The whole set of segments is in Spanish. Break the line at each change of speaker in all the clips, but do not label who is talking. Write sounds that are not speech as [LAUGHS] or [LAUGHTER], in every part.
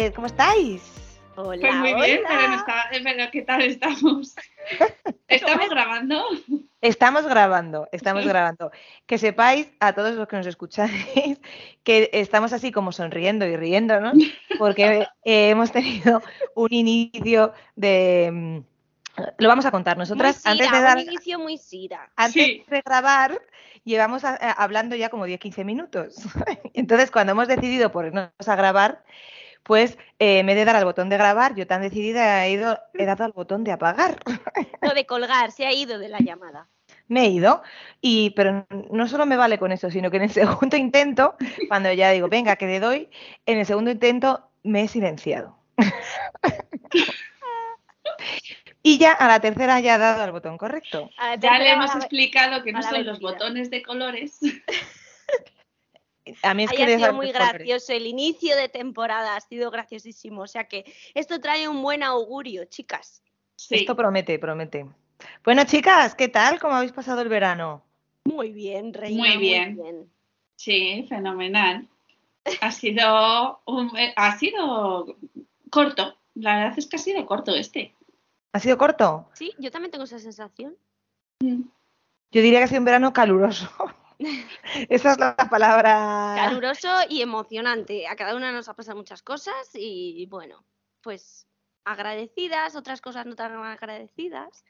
vez. ¿Cómo estáis?
Hola,
Pues muy
hola.
bien, pero, no está- eh, pero ¿qué tal estamos? [LAUGHS] ¿Estamos grabando?
Estamos grabando, estamos grabando. Que sepáis a todos los que nos escucháis [LAUGHS] que estamos así como sonriendo y riéndonos porque eh, hemos tenido un inicio de... mm, Lo vamos a contar nosotras.
Muy
antes de dar,
un inicio muy sira.
antes
Sí.
de grabar, llevamos a- a- hablando ya como 10-15 minutos. [LAUGHS] Entonces, cuando hemos decidido ponernos a grabar, pues eh, en vez de dar al botón de grabar, yo tan decidida he, ido, he dado al botón de apagar. [LAUGHS]
Lo de colgar, se ha ido de la llamada.
Me he ido, y, pero no solo me vale con eso, sino que en el [LAUGHS] segundo intento, cuando ya digo, venga, que le doy, en el segundo intento me he silenciado. [LAUGHS] y ya a la tercera ya he dado al botón correcto.
A la
Ya le hemos explicado que no son los botones de colores.
A mí es que
Haya
de
sido muy gracioso. El inicio de temporada ha sido graciosísimo. O sea que esto trae un buen augurio, chicas.
Sí.
Esto promete, promete. Bueno, chicas, ¿qué tal? ¿Cómo habéis pasado el verano?
Muy bien, Reina.
Muy bien. Sí, fenomenal. Ha sido, un- ha sido corto. La verdad es que ha sido corto este.
¿Ha sido corto?
Sí, yo también tengo esa sensación.
Yo diría que ha sido un verano caluroso. [LAUGHS] [LAUGHS] Esa es la palabra.
Caluroso y emocionante. A cada una nos ha pasado muchas cosas y bueno, pues agradecidas, otras cosas no tan agradecidas.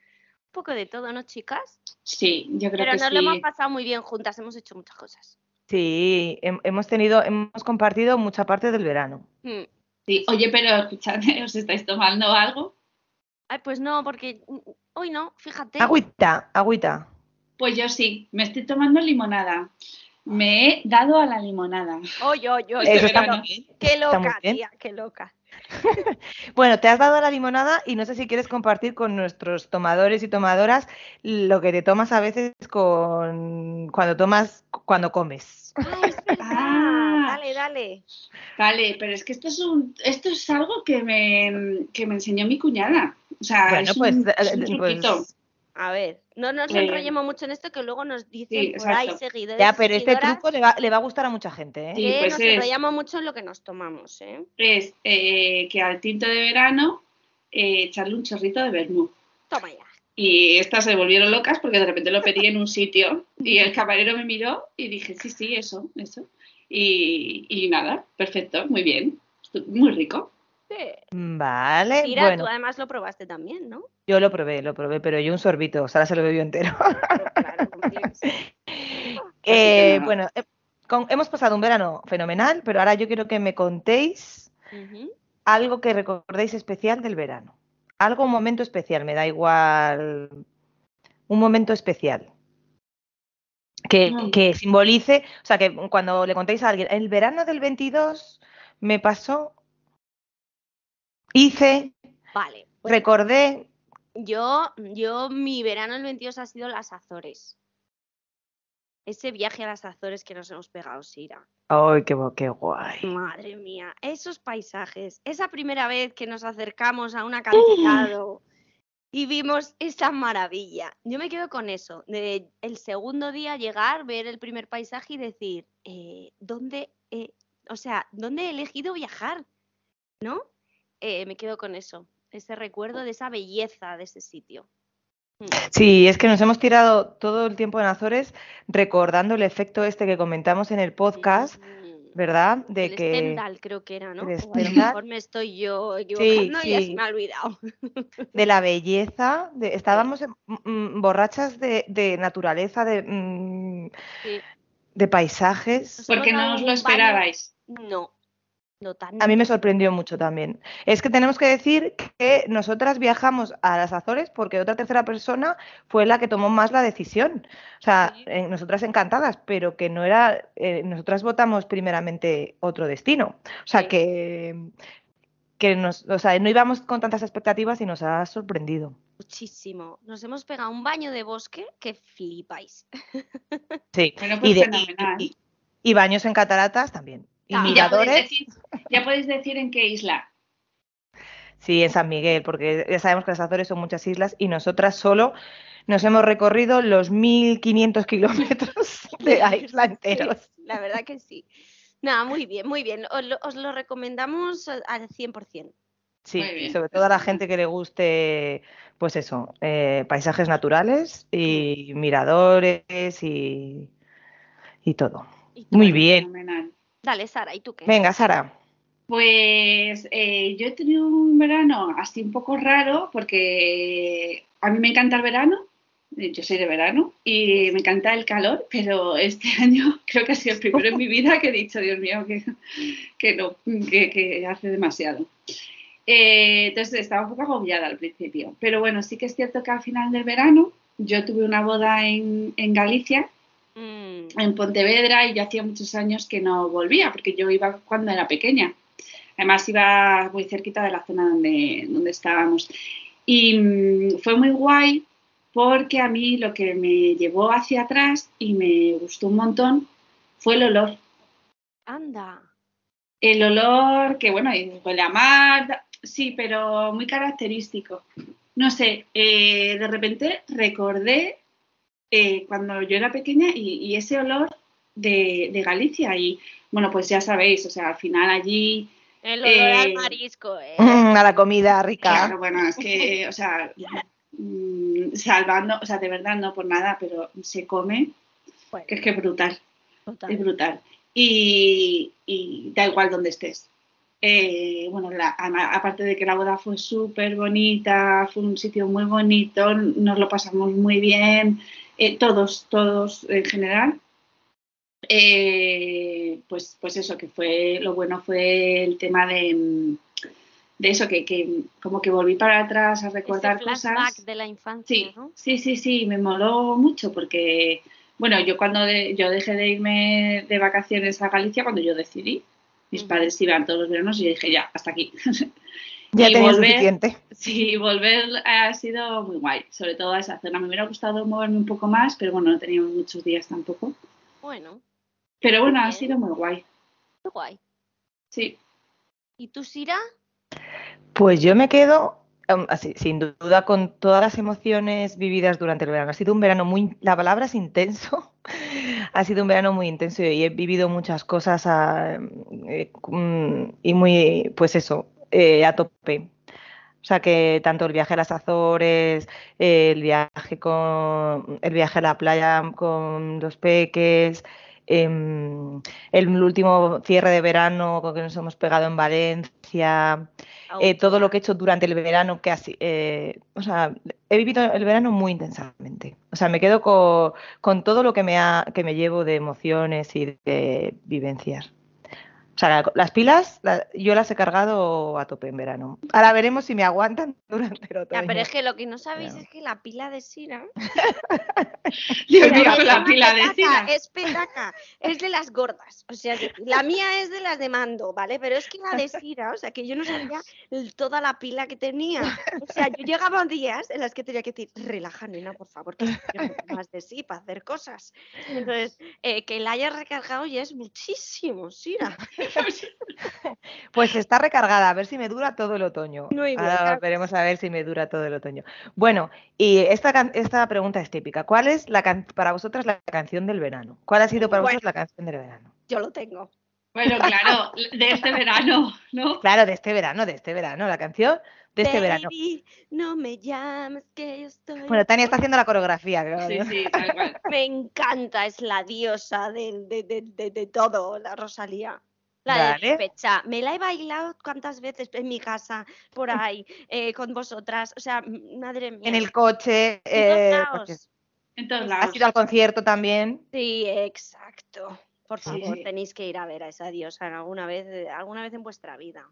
Un poco de todo, ¿no, chicas?
Sí, yo creo
Pero
que
nos
sí.
lo hemos pasado muy bien juntas, hemos hecho muchas cosas.
Sí, hem- hemos tenido, hemos compartido mucha parte del verano.
Mm.
Sí. Oye, pero escuchadme, [LAUGHS] ¿os estáis tomando algo?
Ay, pues no, porque mm, hoy no, fíjate.
Agüita, agüita.
Pues yo sí, me estoy tomando limonada. Me he dado a la limonada.
Oy, oy, oy,
Este
Eso está
verano.
muy bien.
Qué
está muy
loca,
bien.
tía, qué loca. [LAUGHS]
Bueno, te has dado la limonada y no sé si quieres compartir con nuestros tomadores y tomadoras lo que te tomas a veces con cuando tomas, cuando comes.
Ay, es.
Ah.
Dale, dale.
Vale, pero es que esto es un, esto es algo que me, que me enseñó mi cuñada. O sea,
Bueno,
es
pues,
un,
eh,
es un
pues,
truquito.
A ver, no nos
Eh,
enrollemos mucho en esto que luego nos dicen
sí,
por ahí seguidores.
Ya, pero este truco le va, le va a gustar a mucha gente, ¿eh?
Sí,
que
pues
nos
es-
enrollamos mucho en lo que nos tomamos, ¿eh?
Es eh, que al tinto de verano eh, echarle un chorrito de vermú.
Toma ya.
Y estas se volvieron locas porque de repente lo pedí en un sitio y el camarero me miró y dije, sí, sí, eso, eso. Y, y nada, perfecto, muy bien, muy rico.
Vale,
Mira,
bueno,
tú además lo probaste también, ¿no?
yo lo probé, lo probé, pero yo un sorbito, Sara se lo bebió entero.
Claro, ser. [LAUGHS]
Eh, bueno, eh, con- hemos pasado un verano fenomenal, pero ahora yo quiero que me contéis algo que recordéis especial del verano. Algo, un momento especial, me da igual. Un momento especial. Que,
Mm.
que simbolice, o sea, que cuando le contéis a alguien, el verano del 22 me pasó, hice,
Vale. pues
recordé,
yo, yo, mi verano el 22 ha sido las Azores. Ese viaje a las Azores que nos hemos pegado, Sira.
¡ay, qué, guay!
Madre mía, esos paisajes, esa primera vez que nos acercamos a un acantilado [GASPS] y vimos esa maravilla. Yo me quedo con eso, de el segundo día llegar, ver el primer paisaje y decir, eh, ¿dónde, eh, o sea, dónde he elegido viajar? ¿No? Eh, me quedo con eso, ese recuerdo de esa belleza de ese sitio. Mm.
Sí, es que nos hemos tirado todo el tiempo en Azores recordando el efecto este que comentamos en el podcast,
Mm.
¿verdad? De
el
que
Stendhal creo que era, ¿no?
el
O a lo
Stendhal.
mejor me estoy yo equivocando y ya se
sí.
me ha olvidado. [LAUGHS]
de la belleza, de, estábamos en- mm, borrachas de, de naturaleza, de, mm,
Sí.
de paisajes.
Porque no os lo
baño-
esperabais.
No, no.
A mí me sorprendió mucho también. Es que tenemos que decir que nosotras viajamos a las Azores porque otra tercera persona fue la que tomó más la decisión. O sea,
Sí.
eh, nosotras encantadas, pero que no era, eh, nosotras votamos primeramente otro destino. O sea,
Sí.
que, que nos, o sea, no íbamos con tantas expectativas y nos ha sorprendido.
Muchísimo. Nos hemos pegado un baño de bosque que flipáis. [LAUGHS]
Sí.
Bueno, pues
y, de-
fenomenal.
y- y baños en cataratas también. Y
Ah,
ya podéis,
miradores,
decir, ya podéis decir en qué isla.
sí, en San Miguel, porque ya sabemos que las Azores son muchas islas y nosotras solo nos hemos recorrido los 1.500 kilómetros [LAUGHS] de la isla enteros.
Sí, la verdad que sí. Nada, muy bien, muy bien. Os lo, os lo recomendamos al 100%.
Sí, sobre todo a la gente que le guste, pues eso, eh, paisajes naturales y miradores y, y todo.
Y tú,
Muy bien.
Fenomenal.
Dale, Sara, ¿y tú qué?
Venga, Sara.
Pues eh, yo he tenido un verano así un poco raro porque a mí me encanta el verano, eh, yo soy de verano y me encanta el calor, pero este [LAUGHS] año creo que ha sido el primero en mi vida que he dicho, Dios mío, que, que no, que, que hace demasiado. Eh, entonces estaba un poco agobiada al principio, pero bueno, sí que es cierto que al final del verano yo tuve una boda en, en Galicia
Mm,
en Pontevedra y yo hacía muchos años que no volvía porque yo iba cuando era pequeña. Además iba muy cerquita de la zona donde, donde estábamos. Y mm, fue muy guay porque a mí lo que me llevó hacia atrás y me gustó un montón fue el olor.
anda.
El olor que, bueno, huele a mar, sí, pero muy característico. No sé, eh, de repente recordé eh, cuando yo era pequeña y, y ese olor de, de Galicia. Y bueno, pues ya sabéis, o sea, al final allí,
El olor al
Eh,
marisco, ¿eh?
Mm, a la comida rica.
claro, bueno, es que, o sea, mm, salvando, o sea, de verdad no por nada, pero se come,
Bueno,
que es que brutal.
total.
Es brutal. Y, y da igual donde estés. Eh, bueno, la- aparte de que la boda fue súper bonita, fue un sitio muy bonito, nos lo pasamos muy bien, eh, todos, todos en general. Eh, pues, pues eso, que fue, lo bueno fue el tema de, de eso, que, que como que volví para atrás a recordar
Ese flashback
cosas.
de la infancia,
Sí,
¿no?
sí, sí, sí, me moló mucho porque, bueno, yo cuando de- yo dejé de irme de vacaciones a Galicia cuando yo decidí, mis padres iban todos los veranos y yo dije, ya, hasta aquí. [LAUGHS]
Ya
y
tenía
volver-
suficiente.
Sí, volver ha sido muy guay, sobre todo a esa zona. Me hubiera gustado moverme un poco más, pero bueno, no teníamos muchos días tampoco.
Bueno,
Pero bueno, ha sido muy guay,
qué guay.
sí.
¿Y tú, Sira?
Pues yo me quedo, um, así, sin duda, con todas las emociones vividas durante el verano. Ha sido un verano muy, la palabra es intenso. [LAUGHS] Ha sido un verano muy intenso y he vivido muchas cosas a- eh, mm, y muy, pues eso, eh, a tope. O sea que tanto el viaje a las Azores, eh, el viaje con el viaje a la playa con los peques, em, el último cierre de verano que nos hemos pegado en Valencia, eh, todo lo que he hecho durante el verano, que así, eh, o sea, he vivido el verano muy intensamente. O sea, me quedo co- con, todo lo que me, ha, que me llevo de emociones y de vivencias. Sea, la- las pilas la- yo las he cargado a tope en verano. Ahora veremos si me aguantan [LAUGHS] durante el otoño.
Ya, pero es que lo que no sabéis es que la pila de Sira [LAUGHS] no
con la
llama
pila de Sira.
Es petaca, es de las gordas. O sea, la mía es de las de mando, ¿vale? Pero es que la de Sira, o sea, que yo no sabía toda la pila que tenía. O sea, yo llegaba a días en las que tenía que decir, relaja, nena, por favor, que quiero un poco más de sí para hacer cosas. Entonces, eh, que la hayas recargado ya es muchísimo, Sira. [LAUGHS]
Pues está recargada, a ver si me dura todo el otoño.
Muy bien,
Ahora
claro
veremos a ver si me dura todo el otoño. Bueno, y esta, esta pregunta es típica. ¿Cuál es la can- para vosotras la canción del verano? ¿Cuál ha sido para
Bueno.
vosotros la canción del verano?
Yo lo tengo.
Bueno, claro, de este verano, ¿no?
Claro, de este verano, de este verano, la canción de este verano.
No me llames que yo estoy.
Bueno, Tania está haciendo la coreografía. creo,
Sí, sí, tal cual. [LAUGHS]
Me encanta, es la diosa de, de, de, de, de todo, la Rosalía. La de
Vale.
Pecha. Me la he bailado cuántas veces en mi casa, por [LAUGHS] ahí, eh, con vosotras. O sea, madre mía.
En el coche,
En todos
eh,
lados.
has ido al concierto también.
Sí, exacto. Por
Sí,
favor,
sí.
tenéis que ir a ver a esa diosa alguna vez, eh, alguna vez en vuestra vida.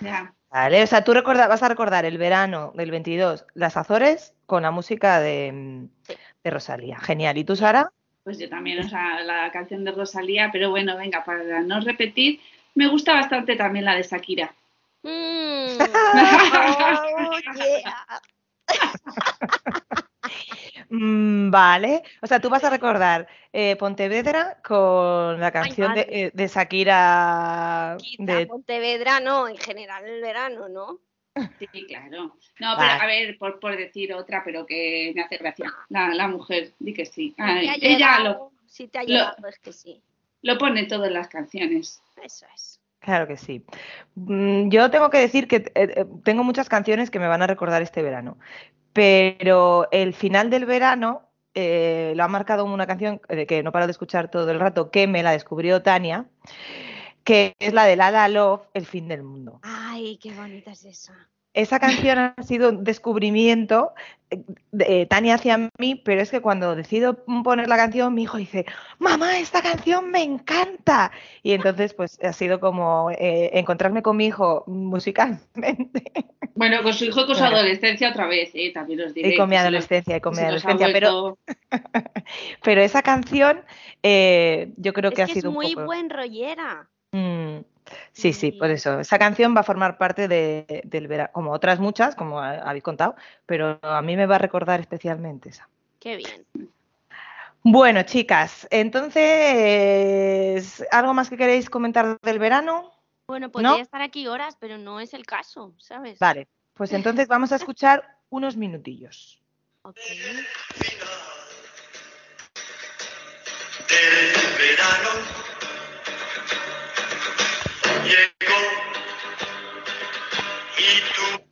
Ya.
Vale, o sea, tú recorda- vas a recordar el verano del 22, las Azores, con la música de, mm,
Sí.
de Rosalía. Genial. ¿Y tú, Sara?
Pues yo también, o sea, la canción de Rosalía, pero bueno, venga, para no repetir, me gusta bastante también la de Shakira.
Mm. Oh.
Mm, vale. O sea, tú vas a recordar eh, Pontevedra con la canción de, eh, de Shakira.
Quizá
De...
Pontevedra no, en general el verano, ¿no?
Sí, claro. No, pero a ver, por, por decir otra, pero que me hace gracia. La, la mujer, di que sí. Ay, ella lo,
llegado, si te ha
lo-
es que sí.
lo pone todo en las canciones.
Eso es.
Claro que sí. Mm, Yo tengo que decir que eh, eh, tengo muchas canciones que me van a recordar este verano, pero el final del verano eh, lo ha marcado una canción de que no paro de escuchar todo el rato, que me la descubrió Tania, que es la de Lala Love, El fin del mundo.
Ay, qué bonita es esa.
Esa canción ha sido un descubrimiento eh, de Tania hacia mí, pero es que cuando decido poner la canción, mi hijo dice, mamá, esta canción me encanta. Y entonces, pues ha sido como eh, encontrarme con mi hijo musicalmente.
Bueno, con su hijo y con su
Claro.
adolescencia otra vez, ¿eh? también os diré.
Y con mi adolescencia, y con mi adolescencia. Pero, [LAUGHS] pero esa canción, eh, yo creo
Es
que
que
ha
es
sido un
muy
poco.
buen rollera.
Mm, sí, sí, por eso. Esa canción va a formar parte de- del verano, como otras muchas, como ha- habéis contado, pero a mí me va a recordar especialmente esa.
Qué bien.
Bueno, chicas, entonces, ¿algo más que queréis comentar del verano?
Bueno, podría
¿No?
estar aquí horas, pero no es el caso, ¿sabes?
Vale, pues entonces vamos a escuchar unos minutillos.
Del verano y tú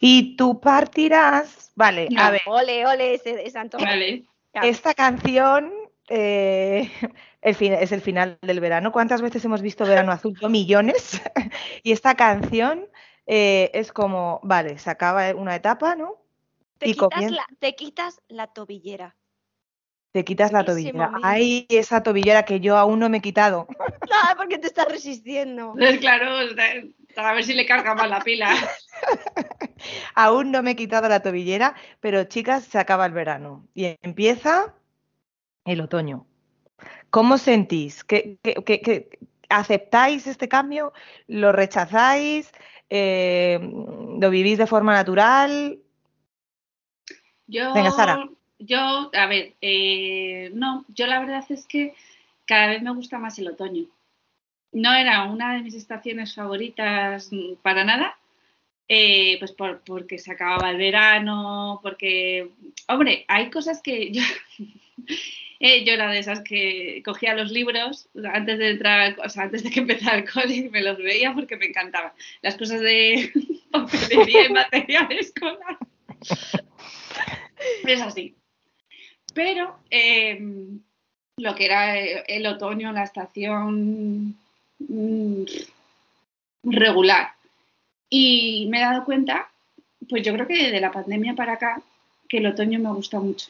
Y tú partirás. Vale, a ver,
Ole, ole, ese de Santo.
Vale.
esta canción eh, el fin- es el final del verano. ¿Cuántas veces hemos visto Verano Azul? Yo millones. [LAUGHS] y esta canción eh, es como, vale, se acaba una etapa, ¿no?
Te
y
quitas,
comienza-
la, te quitas la tobillera.
Te quitas la tobillera.
momento.
Ay, esa tobillera que yo aún no me he quitado. [LAUGHS]
Ah, porque te estás resistiendo.
Entonces, claro, a ver si le carga más la pila. [LAUGHS]
Aún no me he quitado la tobillera, pero chicas, se acaba el verano y empieza el otoño. ¿Cómo sentís? ¿Qué, qué- qué- qué- aceptáis este cambio? ¿Lo rechazáis? Eh, ¿Lo vivís de forma natural?
Yo,
Venga, Sara.
Yo, a ver, eh, no, yo la verdad es que cada vez me gusta más el otoño. No era una de mis estaciones favoritas para nada, eh, pues por- porque se acababa el verano, porque, hombre, hay cosas que yo, [LAUGHS] eh, yo era de esas que cogía los libros antes de entrar, o sea, antes de que empezara el cole y me los veía porque me encantaban. Las cosas de [LAUGHS] papelería y material escolar. Es así. Pero eh, lo que era eh, el otoño, la estación mm, regular. Y me he dado cuenta, pues yo creo que de la pandemia para acá, que el otoño me gusta mucho.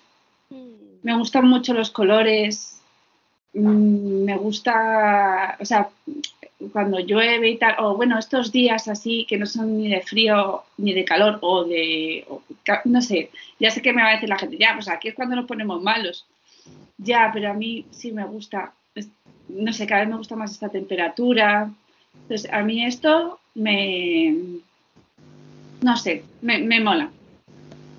Mm,
Me gustan mucho los colores, mm, me gusta, o sea, cuando llueve y tal, o bueno, estos días así que no son ni de frío ni de calor o de, no sé, ya sé que me va a decir la gente, ya, pues aquí es cuando nos ponemos malos. Ya, pero a mí sí me gusta, no sé, cada vez me gusta más esta temperatura. Entonces, a mí esto me, no sé, me, me mola.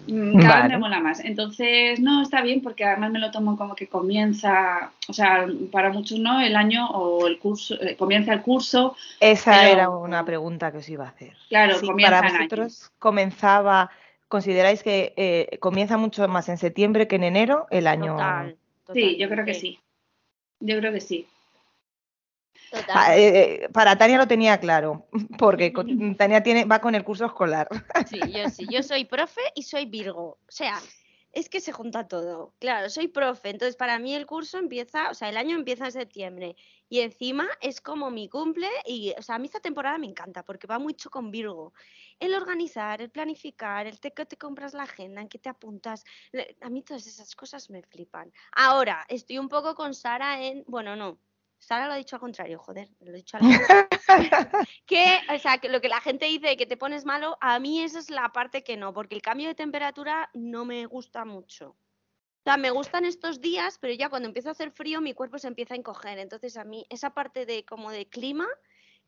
Mm, Cada vez me mola más. Entonces, no, está bien porque además me lo tomo como que comienza, o sea, para muchos no, el año o el curso, eh, comienza el curso,
Esa
Pero-
era una pregunta que os iba a hacer.
Claro,
Sí,
comienza
para
año.
vosotros comenzaba, ¿consideráis que eh, comienza mucho más en septiembre que en enero el año?
Total.
Sí, yo creo que
totalmente,
sí. Yo creo que sí.
Ah, eh, eh, para Tania lo tenía claro, [LAUGHS] porque con- [LAUGHS] Tania tiene, va con el curso escolar.
Sí, yo sí. Yo soy profe y soy Virgo. O sea, es que se junta todo. Claro, soy profe, entonces para mí el curso empieza, o sea, el año empieza en septiembre. Y encima es como mi cumple y, o sea, a mí esta temporada me encanta porque va mucho con Virgo. El organizar, el planificar, el te, que te compras la agenda, en que te apuntas. A mí todas esas cosas me flipan. Ahora, estoy un poco con Sara en, bueno, no. Sara lo ha dicho al contrario, joder, lo he dicho al [LAUGHS] que, o sea, que lo que la gente dice que te pones malo, a mí esa es la parte que no, porque el cambio de temperatura no me gusta mucho. O sea, me gustan estos días, pero ya cuando empieza a hacer frío mi cuerpo se empieza a encoger. Entonces a mí esa parte de como de clima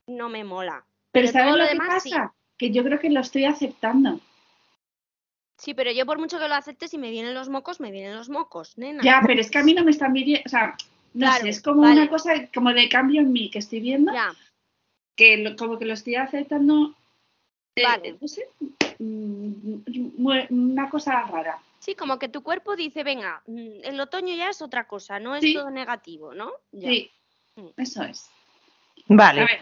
no me mola.
Pero,
Pero
¿sabes lo,
lo
que
demás, sí.
pasa? Que yo creo que lo estoy aceptando.
Sí, pero yo por mucho que lo acepte, si me vienen los mocos, me vienen los mocos, nena.
Ya, pero es que a mí no me están viendo, o sea, no
Claro,
sé, es como
vale.
una cosa como de cambio en mí que estoy viendo,
Ya,
que lo- como que lo estoy aceptando, eh,
Vale.
no sé, mm, una cosa rara.
sí, como que tu cuerpo dice, venga, mm, el otoño ya es otra cosa, no es
Sí.
todo negativo, ¿no? Ya.
Sí, Eso es.
Vale.
A ver,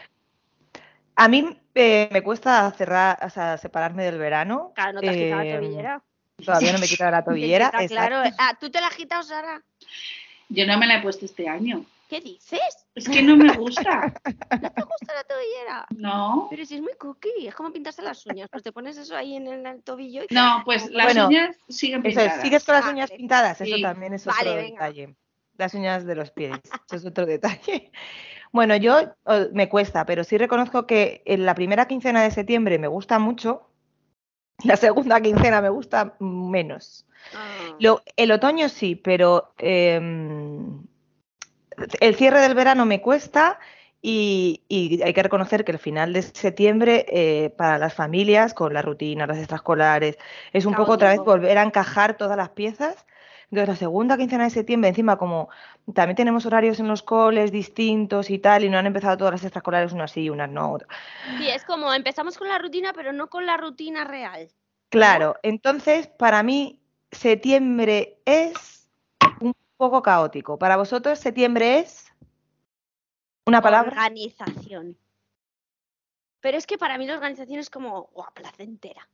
A mí eh, me cuesta cerrar, o sea, separarme del verano.
Claro, no te has quitado la
Eh,
tobillera.
Todavía no me he [LAUGHS] quitado la tobillera.
Claro. Ah, ¿Tú te la has quitado, Sara?
Yo no me la he puesto este año.
¿Qué dices?
Es que no me gusta. [LAUGHS]
¿No te gusta la tobillera?
No.
Pero si es muy cookie, es como pintarse las uñas. Pues te pones eso ahí en el, el tobillo y...
No, pues las
Bueno,
uñas siguen
Eso
pintadas.
es, sigues con las uñas
vale.
pintadas, eso
Sí.
también es
Vale,
otro
venga.
detalle. Las uñas de los pies, eso es otro detalle. [LAUGHS] Bueno, yo eh, me cuesta, pero sí reconozco que en la primera quincena de septiembre me gusta mucho, la segunda quincena me gusta menos.
Ah.
Lo- el otoño sí, pero em, el cierre del verano me cuesta y, y hay que reconocer que el final de septiembre eh, para las familias, con la rutina, las extraescolares, es un poco otra vez volver a encajar todas las piezas. Entonces, la segunda quincena de septiembre, encima, como también tenemos horarios en los coles distintos y tal, y no han empezado todas las extraescolares, unas sí, unas no.
Sí, es como empezamos con la rutina, pero no con la rutina real.
Claro, entonces para mí septiembre es un poco caótico. Para vosotros septiembre es una palabra.
Organización. Pero es que para mí la organización es como, guau, placentera.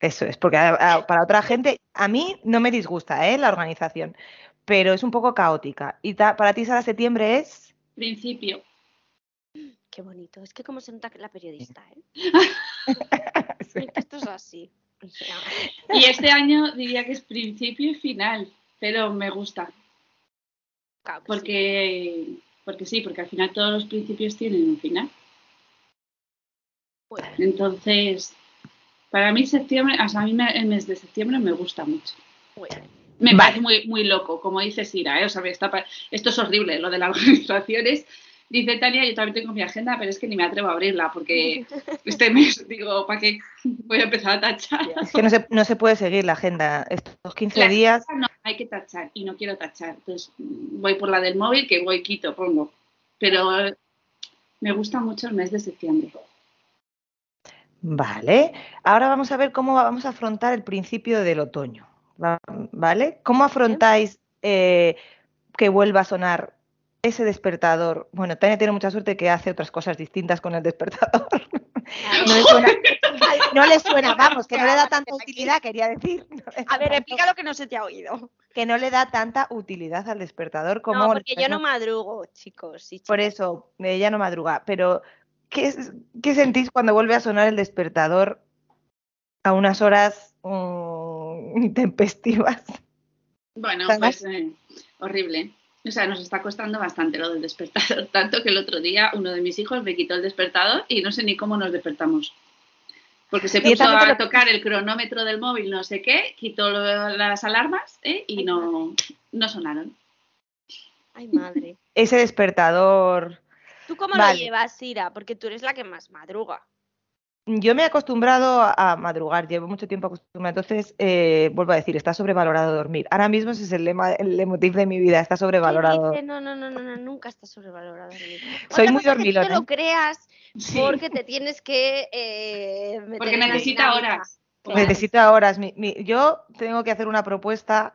Eso es, porque a- a- para otra gente, a mí no me disgusta ¿eh? la organización, pero es un poco caótica. Y ta- para ti, Sara, septiembre es...
Principio.
Qué bonito. Es que como se nota que la periodista, ¿eh?
Sí. [LAUGHS]
Esto es así. [LAUGHS]
Y este año diría que es principio y final, pero me gusta.
claro que sí.
Porque, porque sí, porque al final todos los principios tienen un final.
Bueno,
Entonces, para mí septiembre, o sea, a mí me- el mes de septiembre me gusta mucho.
bueno.
Me
Vale.
parece muy, muy loco, como dice Sira, ¿eh? O sea, me está pa- esto es horrible, lo de las [LAUGHS] organizaciones. Dice Tania, yo también tengo mi agenda, pero es que ni me atrevo a abrirla porque [LAUGHS] este mes digo, ¿para qué voy a empezar a tachar?
Es que no se, no se puede seguir la agenda. Estos 15
La
días,
No, hay que tachar y no quiero tachar. Entonces voy por la del móvil, que voy quito, pongo. Pero me gusta mucho el mes de septiembre.
Vale. Ahora vamos a ver cómo vamos a afrontar el principio del otoño. va- ¿Vale? ¿Cómo afrontáis eh, que vuelva a sonar ese despertador? Bueno, Tania tiene mucha suerte que hace otras cosas distintas con el despertador. No le suena, [LAUGHS] no le suena, vamos, que no le da tanta utilidad, quería decir.
A ver, explica lo que no se te ha oído.
Que no le da tanta utilidad al despertador como...
No, porque yo no madrugo, chicos. y
Por eso, ella no madruga. Pero, ¿qué, sentís cuando vuelve a sonar el despertador a unas horas mm, [LAUGHS] intempestivas?
Bueno, pues eh, horrible. O sea, nos está costando bastante lo del despertador. [LAUGHS] Tanto que el otro día uno de mis hijos me quitó el despertador y no sé ni cómo nos despertamos. Porque se puso a tocar el cronómetro del móvil, no sé qué, quitó lo- las alarmas ¿eh? y no, no sonaron.
Ay, madre.
Ese despertador.
¿Tú cómo
Vale.
lo llevas, Sira? Porque tú eres la que más madruga.
Yo me he acostumbrado a, madrugar, llevo mucho tiempo acostumbrada. Entonces, eh, vuelvo a decir, está sobrevalorado dormir. Ahora mismo ese es el lema, el leitmotiv de mi vida, está
¿Qué
sobrevalorado.
dice? No, no, no, no, no, nunca está sobrevalorado. [LAUGHS] Soy
Soy muy
Que tú
dormilona,
te lo creas
Sí,
porque te tienes que eh, meter
porque necesita horas.
Claro.
Necesito horas. Mi- mi- yo tengo que hacer una propuesta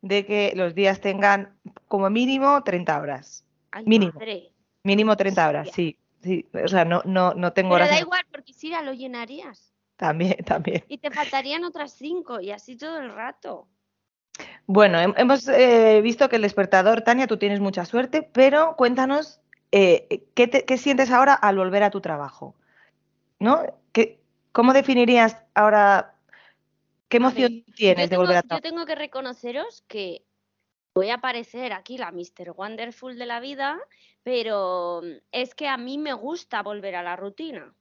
de que los días tengan como mínimo 30 horas.
Ay,
mínimo.
madre.
Mínimo 30 horas, sí. sí. O sea, no, no, no tengo
Pero
horas.
da igual, porque Sira lo llenarías.
También, también.
Y te faltarían otras cinco y así todo el rato.
Bueno, hem- hemos eh, visto que el despertador, Tania, tú tienes mucha suerte, pero cuéntanos eh, ¿qué, te- qué sientes ahora al volver a tu trabajo, ¿no? ¿Qué- ¿Cómo definirías ahora qué
ver,
emoción tienes
Yo
de volver a
yo
trabajar?
tengo que reconoceros que voy a parecer aquí la Mr. Wonderful de la vida, pero es que a mí me gusta volver a la rutina.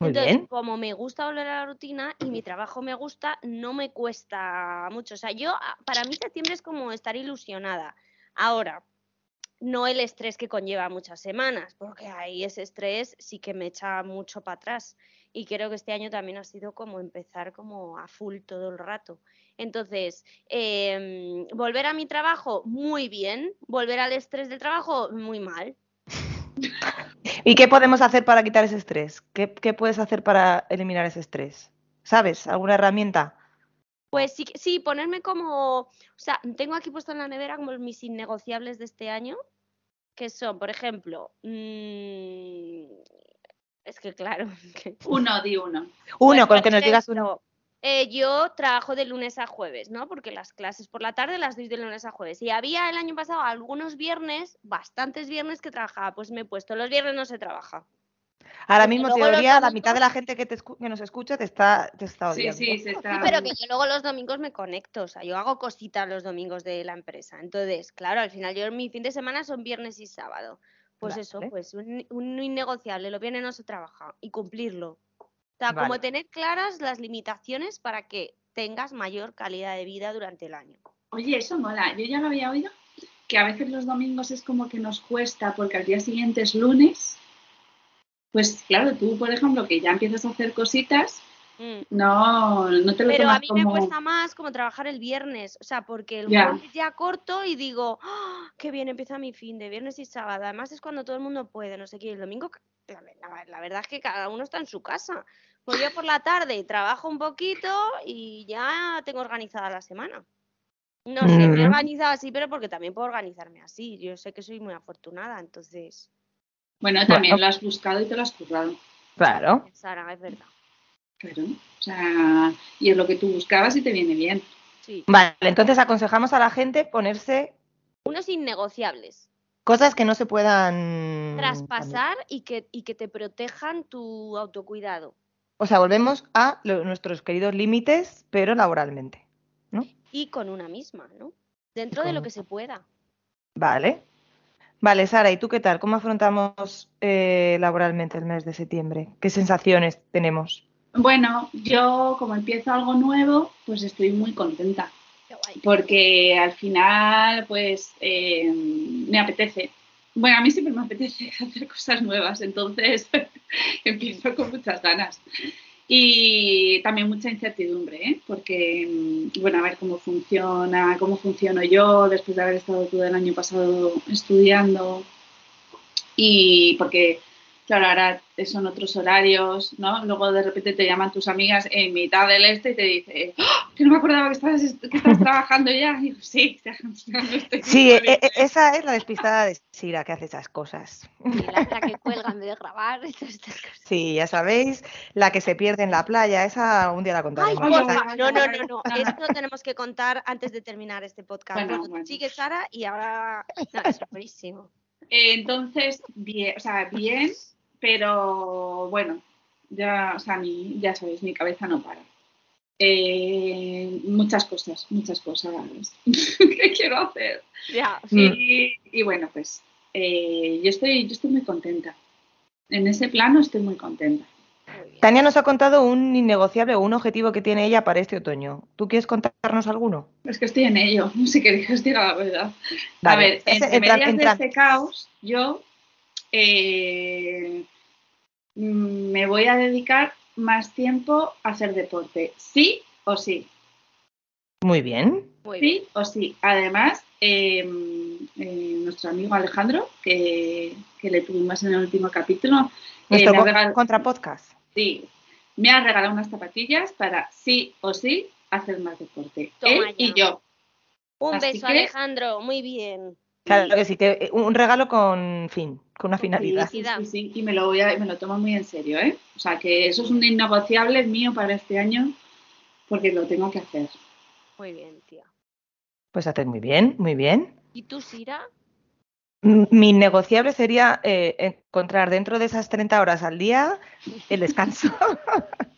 Muy
Entonces,
bien.
como me gusta volver a la rutina y mi trabajo me gusta, no me cuesta mucho. O sea, yo, a- para mí septiembre es como estar ilusionada. Ahora, no el estrés que conlleva muchas semanas, porque ahí ese estrés sí que me echa mucho para atrás. Y creo que este año también ha sido como empezar como a full todo el rato. Entonces, em, volver a mi trabajo, muy bien. Volver al estrés del trabajo, muy mal. [LAUGHS]
¿Y qué podemos hacer para quitar ese estrés? ¿Qué, qué puedes hacer para eliminar ese estrés? ¿Sabes? ¿Alguna herramienta?
Pues sí, sí, ponerme como, o sea, tengo aquí puesto en la nevera como mis innegociables de este año, que son, por ejemplo, mm, es que claro, [LAUGHS] que-
Uno, di uno.
Uno,
Pues,
con que nos digas uno.
eh, yo trabajo de lunes a jueves, ¿no? Porque las clases por la tarde las doy de lunes a jueves. Y había el año pasado algunos viernes, bastantes viernes que trabajaba. Pues me he puesto, los viernes no se trabaja.
Ahora
porque
mismo, teoría, la mitad de la gente que, te escu- que nos escucha te está, te está
Sí,
odiando.
sí, se
Sí,
está.
pero que yo luego los domingos me conecto, o sea, yo hago cositas los domingos de la empresa. Entonces, claro, al final yo mi fin de semana son viernes y sábado. Pues eso, pues un, un innegociable, los viernes no se trabaja y cumplirlo. O sea, como tener claras las limitaciones para que tengas mayor calidad de vida durante el año.
Oye, eso mola. Yo ya lo había oído, que a veces los domingos es como que nos cuesta porque al día siguiente es lunes. Pues claro, tú, por ejemplo, que ya empiezas a hacer cositas. No, no te lo
Pero a mí me cuesta más como trabajar el viernes, o sea, porque el
Ya.
jueves ya corto y digo, ¡Ah, qué bien empieza mi fin de viernes y sábado. Además es cuando todo el mundo puede, no sé qué. El domingo, la, la- la verdad es que cada uno está en su casa. Pues yo por la tarde trabajo un poquito y ya tengo organizada la semana. No sé, me he
Mm.
organizado así, pero porque también puedo organizarme así. Yo sé que soy muy afortunada, entonces,
Bueno, también
Bueno.
lo has buscado y te lo has currado.
Claro.
Sara, es verdad.
Claro. O sea, y es lo que tú buscabas y te viene bien.
Sí.
Vale, entonces aconsejamos a la gente ponerse
Unos innegociables.
cosas que no se puedan
traspasar y que, y que te protejan tu autocuidado.
O sea, volvemos a lo- nuestros queridos límites, pero laboralmente.
Y con una misma, ¿no? Dentro de lo que se pueda.
Vale. Vale, Sara, ¿y tú qué tal? ¿Cómo afrontamos eh, laboralmente el mes de septiembre? ¿Qué sensaciones tenemos?
Bueno, yo como empiezo algo nuevo, pues estoy muy contenta.
Qué guay.
porque al final, pues, eh, me apetece. Bueno, a mí siempre me apetece [LAUGHS] hacer cosas nuevas, entonces [LAUGHS] empiezo con muchas ganas. Y también mucha incertidumbre, ¿eh? porque, mm, bueno, a ver cómo funciona, cómo funciono yo después de haber estado todo el año pasado estudiando. Y porque, claro, ahora son otros horarios, ¿no? Luego de repente te llaman tus amigas en mitad del este y te dicen, "¡Ah! que no me acordaba que estabas trabajando ya. Y digo, sí, ya, ya no estoy
Sí, e-
disponible".
e- esa es la despistada de Sira que hace esas cosas.
Y la, la que cuelga en vez de grabar y todas estas cosas.
Sí, ya sabéis, la que se pierde en la playa, esa un día la contaremos.
ay,
No, no, no, no.
ay.
Esto tenemos que contar antes de terminar este podcast.
Bueno,
Bueno,
bueno.
sigue Sara y ahora. No, es buenísimo.
Entonces, bien, o sea, bien, pero bueno, ya, o sea, mi, ya sabéis, mi cabeza no para. Eh, muchas cosas, muchas cosas [LAUGHS] que quiero hacer.
Mm.
Y, y bueno, pues eh, yo, estoy, yo estoy muy contenta. En ese plano estoy muy contenta.
Tania nos ha contado un innegociable o un objetivo que tiene ella para este otoño. ¿Tú quieres contarnos alguno?
Es que estoy en ello, si queréis que os diga la verdad.
Vale,
A ver,
en
medias
en
de este caos, yo eh, me voy a dedicar más tiempo a hacer deporte. Sí o sí.
Muy bien.
Muy bien.
Sí o sí. Además, eh, eh, nuestro amigo Alejandro, que, que le tuvimos en el último capítulo, eh,
Nuestro
me, ha
co-
regal-
contrapodcast.
sí, me ha regalado unas zapatillas para sí o sí hacer más deporte.
Toma
Él
ya.
y yo.
Un
Así
beso,
que-
Alejandro. Muy bien.
Claro que sí, que eh, un regalo con fin, con una
Con
finalidad.
Sí, sí, sí, sí, y me lo, voy a, me lo tomo muy en serio, ¿eh? O sea, que eso es un innegociable mío para este año porque lo tengo que hacer.
Muy bien, tía.
Pues haces muy bien, muy bien.
¿Y tú, Sira?
Mi negociable sería eh, encontrar dentro de esas 30 horas al día el descanso. [LAUGHS]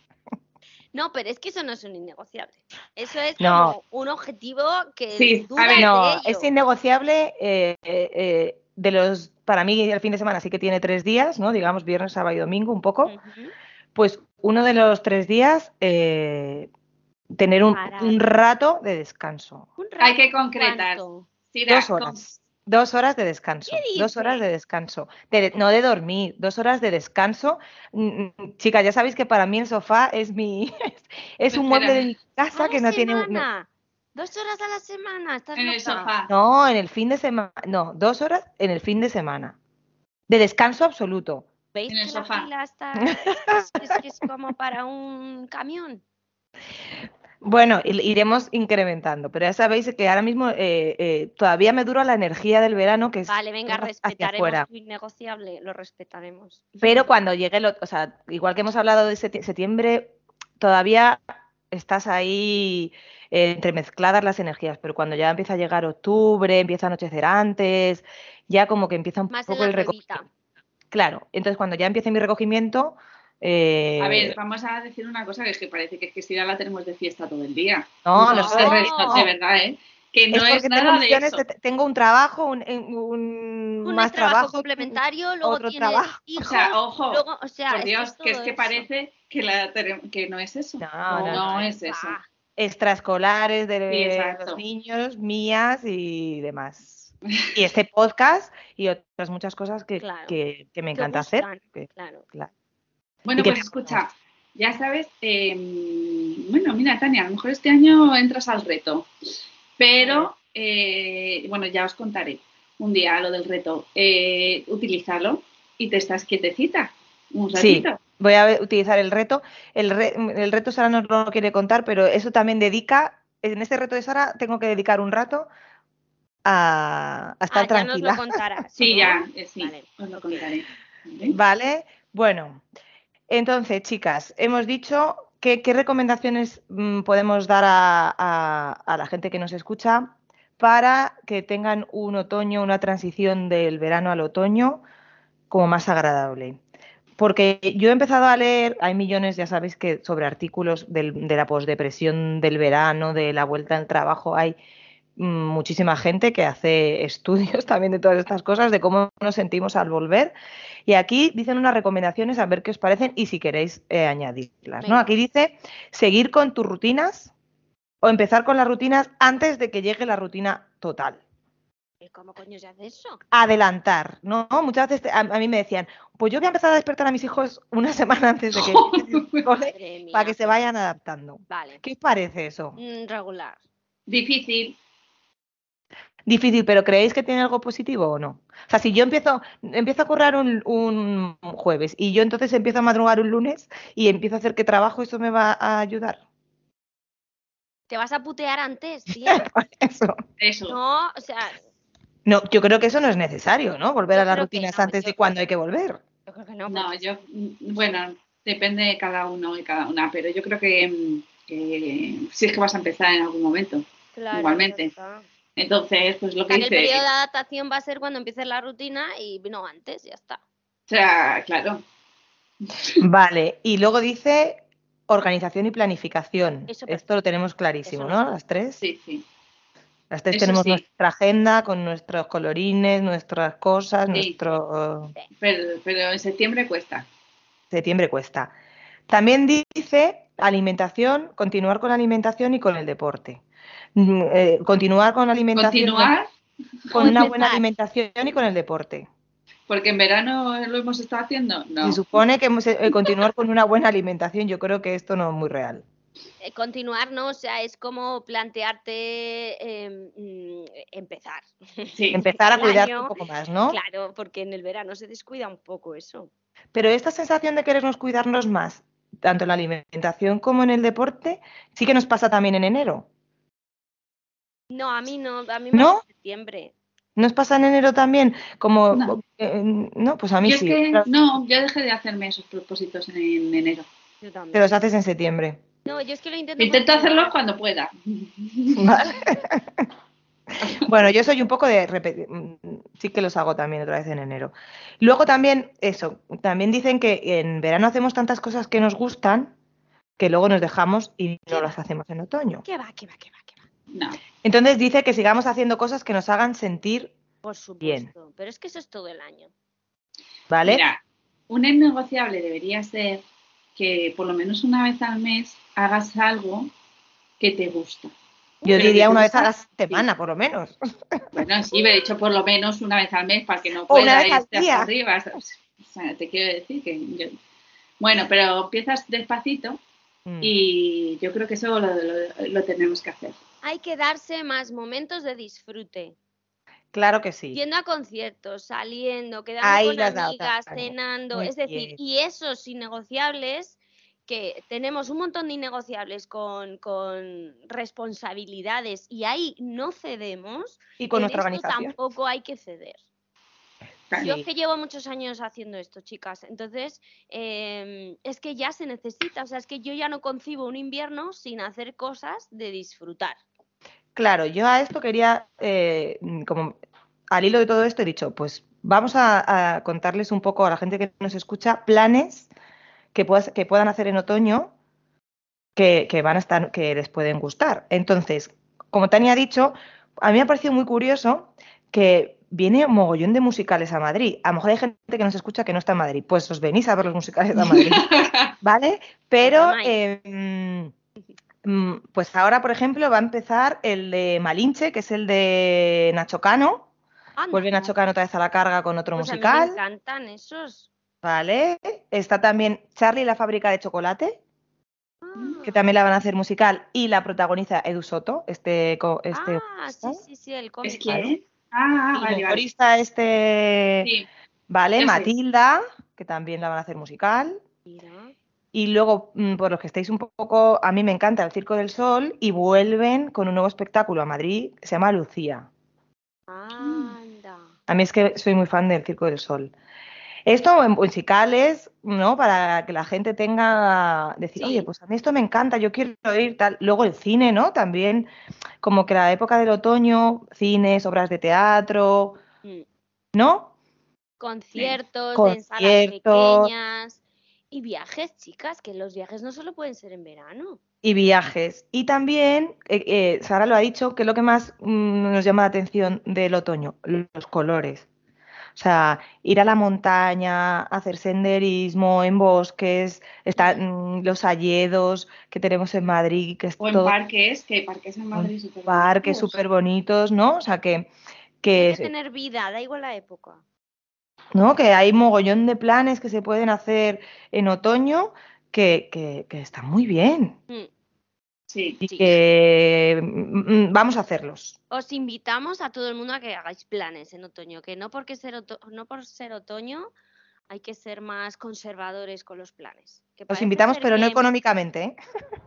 No, pero es que eso no es un innegociable. Eso es
No.
como un objetivo que
Sí, a
de
No,
ello.
es innegociable eh, eh, eh, de los, para mí el fin de semana sí que tiene tres días, ¿no? Digamos viernes, sábado y domingo, un poco. Pues uno de los tres días eh, tener un, un rato de descanso.
Un
Hay que concretar.
Dos horas. Dos horas de descanso.
¿Qué
Dos horas de descanso. De- no de dormir, dos horas de descanso. Mm, mm, Chicas, ya sabéis que para mí el sofá es mi [LAUGHS] es un mueble de mi casa
¿A
que
la
no tiene un- no-
semana? ¿Dos horas a la semana? ¿Estás
en el sofá.
No, en el fin de semana. No, dos horas en el fin de semana. De descanso absoluto.
¿Veis
En el
que la
sofá.
fila está... [LAUGHS] es, es como para un camión?
Bueno, iremos incrementando, pero ya sabéis que ahora mismo eh, eh, todavía me dura la energía del verano, que es
Vale, venga, respetaremos tu innegociable, lo respetaremos.
Pero cuando llegue, el ot- o sea, igual que hemos hablado de septiembre, todavía estás ahí eh, entremezcladas las energías, pero cuando ya empieza a llegar octubre, empieza a anochecer antes, ya como que empieza un
Más
poco el recogimiento. Claro, entonces cuando ya empiece mi recogimiento, eh,
A ver, vamos a decir una cosa, que es que parece que es que si ya la tenemos de fiesta todo el día.
no, no,
no,
sé,
de,
no.
verdad, de verdad, ¿eh? Que no
es
es,
porque tengo
nada de eso.
de- tengo un trabajo, un, un- un
Un
más
trabajo,
trabajo,
complementario, luego
otro
tienes
trabajo.
hijos,
O sea, ojo,
luego, o sea,
por
es
Dios, que es que
eso.
parece que, la, tenemos- que no es eso.
No,
No,
no, no,
es eso.
Extraescolares de
Sí,
los niños, mías y demás. Y este [LAUGHS] podcast y otras muchas cosas que,
Claro.
que- que me encanta hacer.
claro.
claro.
Bueno,
¿Y qué
pues
te-
escucha, ya sabes, eh, bueno, mira, Tania, a lo mejor este año entras al reto, pero, eh, bueno, ya os contaré un día lo del reto. Eh, utilízalo y te estás quietecita un
Sí.
ratito.
Voy a utilizar el reto. El, re- el reto Sara no lo quiere contar, pero eso también dedica, en este reto de Sara tengo que dedicar un rato a, a estar
Ah, ya nos
tranquila.
lo contarás. [LAUGHS]
Sí,
¿no?
ya, eh, sí,
Vale,
os lo contaré. ¿vale?
Vale, bueno. Entonces, chicas, hemos dicho que, qué recomendaciones mm, podemos dar a, la gente que nos escucha para que tengan un otoño, una transición del verano al otoño como más agradable. Porque yo he empezado a leer, hay millones, ya sabéis que sobre artículos de la posdepresión del verano, de la vuelta al trabajo, hay muchísima gente que hace [LAUGHS] estudios también de todas estas cosas, de cómo nos sentimos al volver. Y aquí dicen unas recomendaciones, a ver qué os parecen y si queréis eh, añadirlas. ¿no? Aquí dice seguir con tus rutinas o empezar con las rutinas antes de que llegue la rutina total.
¿Y ¿Cómo coño se hace eso?
Adelantar, ¿no? Muchas veces a, a mí me decían, pues yo voy a empezar a despertar a mis hijos una [LAUGHS] semana antes de que [LAUGHS] para que se vayan adaptando.
Vale.
¿Qué os parece eso?
Mm, regular.
Difícil.
Difícil, pero ¿creéis que tiene algo positivo o no? O sea, si yo empiezo, empiezo a currar un, un jueves y yo entonces empiezo a madrugar un lunes y empiezo a hacer que trabajo, ¿eso me va a ayudar?
¿Te vas a putear antes, tía? [LAUGHS]
Eso.
Eso.
No, o sea,
No, yo creo que eso no es necesario, ¿no? Volver
Yo
a las rutinas
no,
antes de cuando hay que volver.
yo creo que no.
No, yo, bueno, depende de cada uno y cada una, pero yo creo que, mm, que sí es que vas a empezar en algún momento.
Claro,
igualmente.
está.
Entonces, pues lo que
que el
dice,
periodo de adaptación va a ser cuando empieces la rutina y no antes, ya está.
o sea, claro,
Vale, y luego dice organización y planificación.
Eso
Esto lo tenemos clarísimo,
Eso no.
Las tres.
sí, sí.
Las tres
Eso
tenemos
sí.
nuestra agenda con nuestros colorines, nuestras cosas, nuestro
Pero, pero en septiembre cuesta.
septiembre cuesta. También dice alimentación, continuar con la alimentación y con el deporte. Eh, continuar con la alimentación
Continuar,
con una buena alimentación y con el deporte.
porque en verano lo hemos estado haciendo. No,
Se supone que hemos, eh, continuar con una buena alimentación, yo creo que esto no es muy real.
Eh, continuar, ¿no? O sea, es como plantearte em, mm, empezar.
sí.
Empezar a [LAUGHS] cuidarte un poco más, ¿no?
Claro, porque en el verano se descuida un poco eso.
Pero esta sensación de querernos cuidarnos más, tanto en la alimentación como en el deporte, sí que nos pasa también en enero.
No, a mí no, a mí me
¿No?
septiembre.
¿Nos pasa en enero también? Como,
No.
eh, no, pues a mí
Yo es
sí.
que,
Pero-
no, yo dejé de hacerme esos propósitos en, en enero.
Yo también.
Te los haces en septiembre.
No, yo es que lo intento.
Intento
controlar.
hacerlo cuando pueda.
Vale. [LAUGHS] bueno, yo soy un poco de repetir, mm, sí que los hago también otra vez en enero. Luego también, eso, también dicen que en verano hacemos tantas cosas que nos gustan que luego nos dejamos y no las hacemos en otoño.
¿Qué va, qué va, qué va, qué va?
No,
Entonces dice que sigamos haciendo cosas que nos hagan sentir,
Por
Bien.
supuesto. Pero es que eso es todo el año.
¿vale?
Mira, un innegociable debería ser que por lo menos una vez al mes hagas algo que te gusta.
Yo diría una vez a la
gusta, sí.
semana, por lo menos.
Bueno, sí, he dicho por lo menos una vez al mes para que no [LAUGHS] pueda
una vez al
irte
día.
hasta arriba. O sea, te quiero decir que yo... Bueno, pero empiezas despacito
Mm.
y yo creo que eso lo, lo- lo tenemos que hacer.
Hay que darse más momentos de disfrute.
Claro que sí.
Yendo a conciertos, saliendo, quedando
Ahí
con
dado,
amigas, cenando.
Muy
es decir,
bien.
y esos innegociables que tenemos un montón de innegociables con, con responsabilidades y ahí no cedemos,
Y con
en
nuestra
esto
organización.
tampoco hay que ceder. Yo es que llevo muchos años haciendo esto, chicas. Entonces, em, es que ya se necesita. O sea, es que yo ya no concibo un invierno sin hacer cosas de disfrutar.
Claro, yo a esto quería, eh, como al hilo de todo esto he dicho, pues vamos a, a contarles un poco a la gente que nos escucha planes que, puedas- que puedan hacer en otoño que, que van a estar, que les pueden gustar. Entonces, como Tania ha dicho, a mí me ha parecido muy curioso que viene un mogollón de musicales a Madrid. A lo mejor hay gente que nos escucha que no está en Madrid, pues os venís a ver los musicales a Madrid. [LAUGHS] ¿Vale? Pero, eh, pues ahora, por ejemplo, va a empezar el de Malinche, que es el de Nacho Cano.
Anda,
Vuelve Nacho Cano otra vez a la carga con otro
pues a mí
musical.
me encantan esos.
¿Vale? Está también Charlie y la fábrica de chocolate,
Ah,
que también la van a hacer musical, y la protagoniza Edu Soto, este, co- este
ah, sí,
humorista.
sí, sí, el
¿Es
cómic.
quién? Ah,
Y el
vale, vale.
humorista este,
Sí.
¿vale?
sé.
Matilda, que también la van a hacer musical.
Mira.
Y luego, mm, por los que estéis un poco, a mí me encanta el Circo del Sol y vuelven con un nuevo espectáculo a Madrid que se llama Lucía.
Anda.
A mí es que soy muy fan del Circo del Sol. Esto en musicales, ¿no? Para que la gente tenga, decir,
Sí.
oye, pues a mí esto me encanta, yo quiero ir tal. Luego el cine, ¿no? También, como que la época del otoño, cines, obras de teatro,
Mm.
¿no?
Conciertos, en salas
Conciertos.
pequeñas. Y viajes, chicas, que los viajes no solo pueden ser en verano.
Y viajes. Y también, eh, eh, Sara lo ha dicho, que es lo que más mm, nos llama la atención del otoño, los colores. O sea, ir a la montaña, hacer senderismo en bosques, están los alledos que tenemos en Madrid, que es
O en
todo
parques, que parques en Madrid súper
parques
bonitos.
súper bonitos, ¿no? O sea, que,
Hay
que,
que tener vida, da igual la época.
¿No? que hay mogollón de planes que se pueden hacer en otoño que, que, que están muy bien
Mm.
Sí.
y
Sí.
que mm, mm, vamos a hacerlos.
Os invitamos a todo el mundo a que hagáis planes en otoño, que no porque ser oto- no por ser otoño hay que ser más conservadores con los planes. Que
Los
parece
invitamos, pero no económicamente, ¿eh?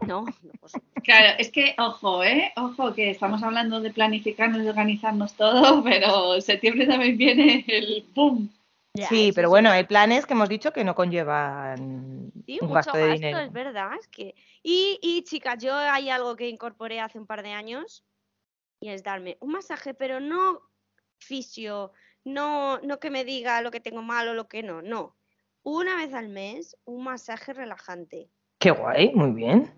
No, no, pues,
Claro, es que, ojo, ¿eh? Ojo, que estamos hablando de planificarnos y organizarnos todo, [LAUGHS] pero septiembre también viene el boom.
Ya,
Sí, pero bueno, hay planes que hemos dicho que no conllevan
Sí,
un
mucho
gasto de
gasto,
dinero.
es verdad. Es que... y, y chicas, yo hay algo que incorporé hace un par de años y es darme un masaje, pero no fisio, no, no que me diga lo que tengo mal o lo que no, no. Una vez al mes, un masaje relajante.
Qué guay, muy bien.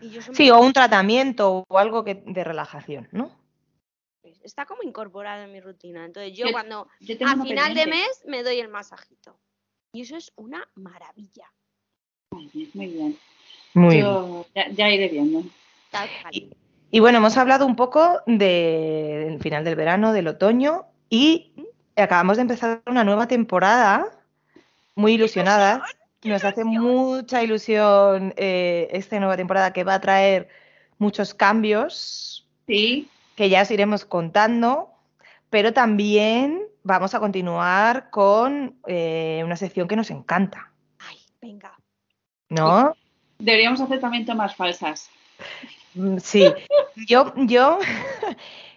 Y yo soy
Sí,
muy-
o un tratamiento o algo que, de relajación, ¿no?
Está como incorporado en mi rutina. Entonces yo
Yo-
cuando
Yo
a final de mes me doy el masajito. Y eso es una maravilla.
Muy bien, muy bien.
Muy bien.
Yo ya, ya iré viendo.
Y- Y bueno, hemos hablado un poco de- del final del verano, del otoño y acabamos de empezar una nueva temporada, muy ilusionadas. Nos hace mucha ilusión eh, esta nueva temporada que va a traer muchos cambios
Sí,
que ya os iremos contando, pero también vamos a continuar con eh, una sección que nos encanta,
Ay, venga.
¿no?
deberíamos hacer también tomas falsas.
Mm, Sí, yo, yo [LAUGHS]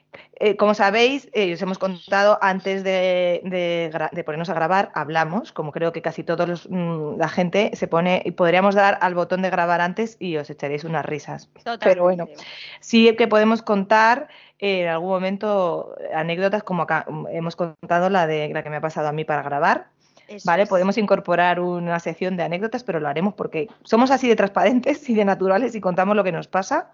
eh, como sabéis, eh, os hemos contado antes de, de gra- de ponernos a grabar, hablamos, como creo que casi todos los, mm, la gente se pone, y podríamos dar al botón de grabar antes y os echaréis unas risas. Pero bueno,
Totalmente.
sí que podemos contar eh, en algún momento anécdotas como acá hemos contado la de la que me ha pasado a mí para grabar.
Eso
¿Vale?
es.
Podemos incorporar una sección de anécdotas, pero lo haremos porque somos así de transparentes y de naturales y contamos lo que nos pasa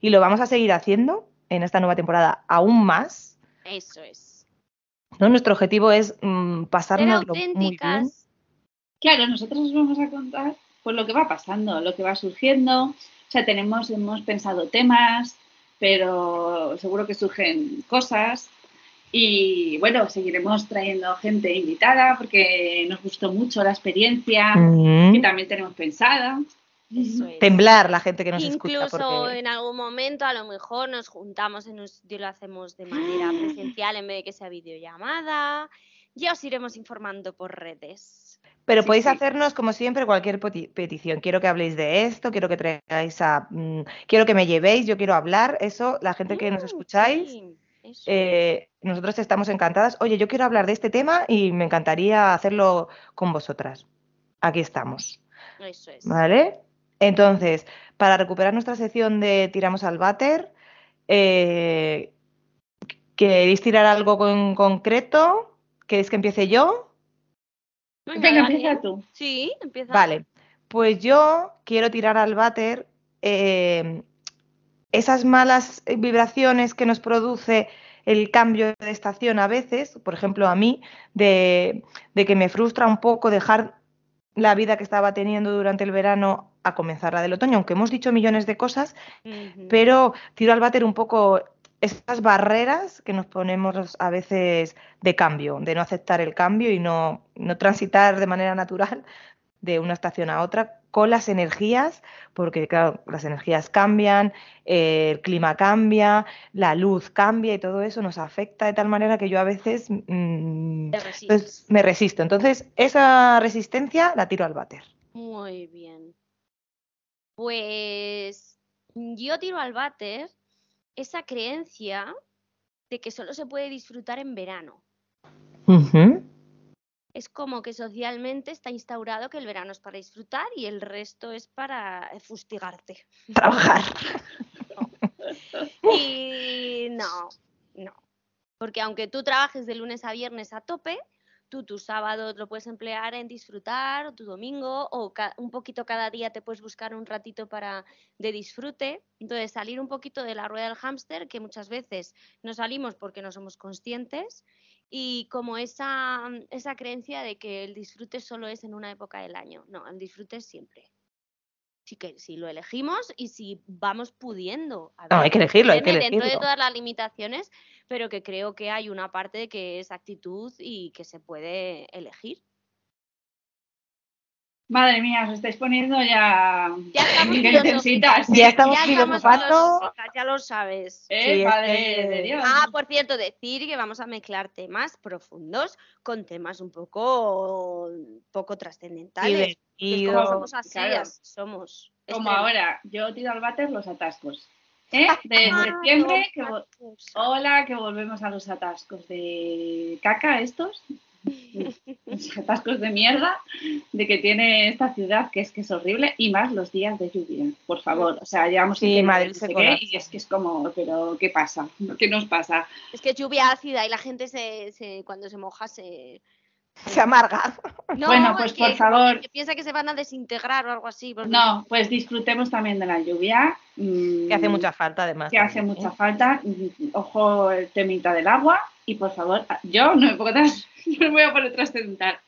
y lo vamos a seguir haciendo en esta nueva temporada aún más.
Eso es.
¿no? Nuestro objetivo es mm,
Ser
pasárnoslo muy bien.
auténticas.
Claro, nosotros os vamos a contar pues lo que va pasando, lo que va surgiendo. O sea, tenemos, hemos pensado temas, pero seguro que surgen cosas. Y bueno, seguiremos trayendo gente invitada porque nos gustó mucho la experiencia
Mm.
que también tenemos pensada.
Eso es.
Temblar la gente que nos
Incluso
escucha porque
en algún momento a lo mejor nos juntamos en un sitio y lo hacemos de manera presencial en vez de que sea videollamada. Ya os iremos informando por redes.
Pero
Sí,
podéis
sí.
hacernos, como siempre, cualquier petición. Quiero que habléis de esto, quiero que traigáis a... mm, quiero que me llevéis, yo quiero hablar. Eso, la gente que nos
Mm,
escucháis,
sí,
eh, nosotros estamos encantadas. Oye, yo quiero hablar de este tema y me encantaría hacerlo con vosotras. Aquí estamos,
Eso es.
¿vale? Entonces, para recuperar nuestra sección de tiramos al váter, eh, ¿queréis tirar algo con concreto? ¿Queréis que empiece yo?
Venga,
empieza tú.
Sí, empieza.
Vale, pues yo quiero tirar al váter eh, esas malas vibraciones que nos produce el cambio de estación a veces, por ejemplo a mí, de, de que me frustra un poco dejar la vida que estaba teniendo durante el verano a comenzar la del otoño, aunque hemos dicho millones de cosas, pero tiro al váter un poco esas barreras que nos ponemos a veces de cambio, de no aceptar el cambio y no, no transitar de manera natural de una estación a otra con las energías, porque claro, las energías cambian, eh, el clima cambia, la luz cambia y todo eso nos afecta de tal manera que yo a veces mm, pues, me resisto. Entonces, esa resistencia la tiro al váter.
Muy bien. Pues yo tiro al váter esa creencia de que solo se puede disfrutar en verano. Es como que socialmente está instaurado que el verano es para disfrutar y el resto es para fustigarte. [LAUGHS]
Trabajar.
Y no, no. Porque aunque tú trabajes de lunes a viernes a tope, tú tu sábado lo puedes emplear en disfrutar, o tu domingo, o un poquito cada día te puedes buscar un ratito para de disfrute. Entonces, salir un poquito de la rueda del hámster, que muchas veces no salimos porque no somos conscientes, y como esa, esa creencia de que el disfrute solo es en una época del año. No, el disfrute es siempre. Sí que si lo elegimos y si vamos pudiendo. A
No, hay que elegirlo, hay que
tiene dentro de
elegirlo.
todas las limitaciones, pero que creo que hay una parte que es actitud y que se puede elegir.
Madre mía, os estáis poniendo ya.
Ya estamos
¿Qué
filosóficas.
necesitas?
Ya estamos
Ya estamos
filosofando.
ya lo sabes.
Eh,
Sí, es
madre
que-
de Dios.
Ah, por cierto, decir que vamos a mezclar temas profundos con temas un poco, poco trascendentales. es como
Divertido.
somos así,
claro.
así somos.
Como
extremos.
ahora, yo tiro al váter los atascos. ¿Eh? [LAUGHS] De
Ah,
septiembre, que vo-
cosa.
hola, que volvemos a los atascos de caca estos. Los [LAUGHS] atascos de mierda de que tiene esta ciudad, que es que es horrible, y más los días de lluvia, por favor. O sea, llevamos
Sí,
en
Madrid
no sé qué, y es que es como, pero ¿qué pasa? ¿Qué nos pasa?
Es que es lluvia ácida y la gente se, se- cuando se moja se...
Se amarga. [LAUGHS]
No,
Bueno,
es
pues,
que-
por favor.
que piensa que se van a desintegrar o algo así. porque-
No, pues disfrutemos también de la lluvia. mm,
Que hace mucha falta, además.
que hace mucha
¿eh?
falta. Ojo el temita del agua. Y por favor, yo no me puedo [LAUGHS] tras- no me voy a poner trascendental.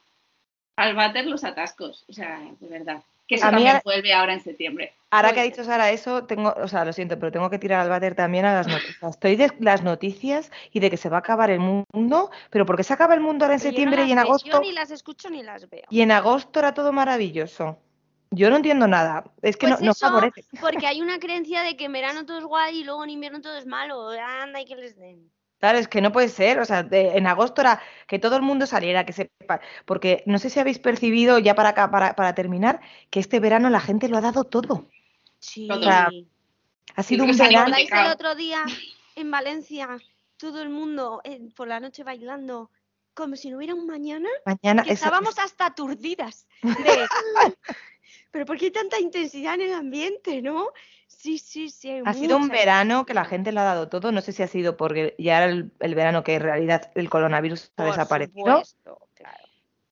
Al bater los atascos. O sea, de verdad. Que eso
A mí
también
ahora-
vuelve ahora en septiembre.
Ahora que ha dicho Sara eso, tengo, o sea, lo siento, pero tengo que tirar al váter también a las noticias. Estoy de las noticias y de que se va a acabar el mundo, pero ¿por qué se acaba el mundo ahora en
Pero yo no
septiembre y en agosto?
Yo ni las escucho ni las veo.
Y en agosto era todo maravilloso. Yo no entiendo nada. Es que
Pues
no, no
eso,
favorece.
porque hay una creencia de que en verano todo es guay y luego en invierno todo es malo. Anda, y que les den.
Claro, es que no puede ser. O sea, de- en agosto era que todo el mundo saliera, que sepa. Porque no sé si habéis percibido, ya para acá, para, para terminar, que este verano la gente lo ha dado todo.
Sí.
Todo.
O sea, Ha sido
que
un verano.
de-
¿Recordáis el otro día en Valencia? Todo el mundo eh, por la noche bailando como si no hubiera un mañana.
Mañana
que
eso-
estábamos hasta aturdidas. de, [LAUGHS] Pero ¿por qué hay tanta intensidad en el ambiente, no? Sí, sí, sí. hay
Ha sido un verano que la gente lo ha dado todo. No sé si ha sido porque ya era el, el verano que en realidad el coronavirus ha
Por
desaparecido.
supuesto, claro.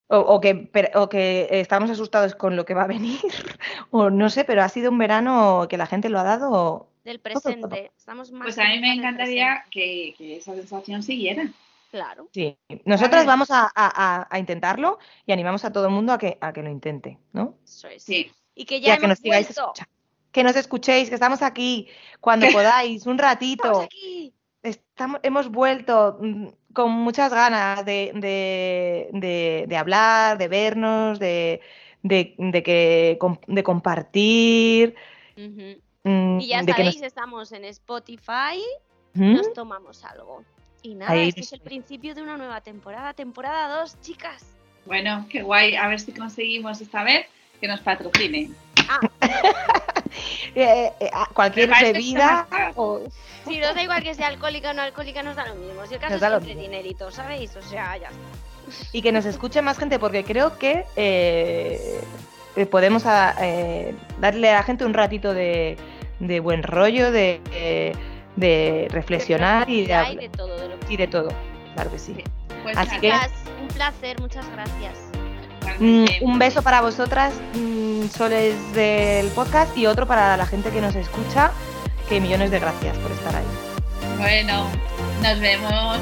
O, o que, per- o que estamos asustados con lo que va a venir. [LAUGHS] O no sé, pero ha sido un verano que la gente lo ha dado.
Del
Todo, todo.
presente. Estamos más
Pues a mí me encantaría que, que esa sensación siguiera.
Claro.
Sí. Nosotras
Vale.
vamos a, a- a- a intentarlo y animamos a todo el mundo a que, a que lo intente, ¿no?
Eso es.
Sí.
Y que
Y
ya
que nos
hemos
sigáis escuchando. Que nos escuchéis, que estamos aquí cuando [LAUGHS] podáis, un ratito.
Estamos aquí.
Estamos, hemos vuelto mm, con muchas ganas de, de- de- de hablar, de vernos, de, de- de que, de compartir. Mm,
Y ya
de que nos-
sabéis, estamos en Spotify.
¿Mm?
Nos tomamos algo. Y nada,
Ahí
este es el principio de una nueva temporada, temporada 2, chicas.
Bueno, qué guay. A ver si conseguimos esta vez que nos patrocine. [LAUGHS]
Eh, eh, ah, cualquier bebida o
Si nos da igual que sea alcohólica o no alcohólica, nos da lo mismo. Si el caso
Nos
es
mismo.
dinerito, ¿sabéis? O sea, ya está.
y que nos escuche más gente porque creo que eh, eh, podemos a- eh, darle a la gente un ratito de, de buen rollo, de, de- de reflexionar y de,
Hay
hablar-
de todo,
y de todo. Claro que sí.
Pues
Así que-
un placer, muchas gracias.
Mm, un beso para vosotras, mm, soles del podcast, y otro para la gente que nos escucha. Que millones de gracias por estar ahí.
Bueno, nos vemos.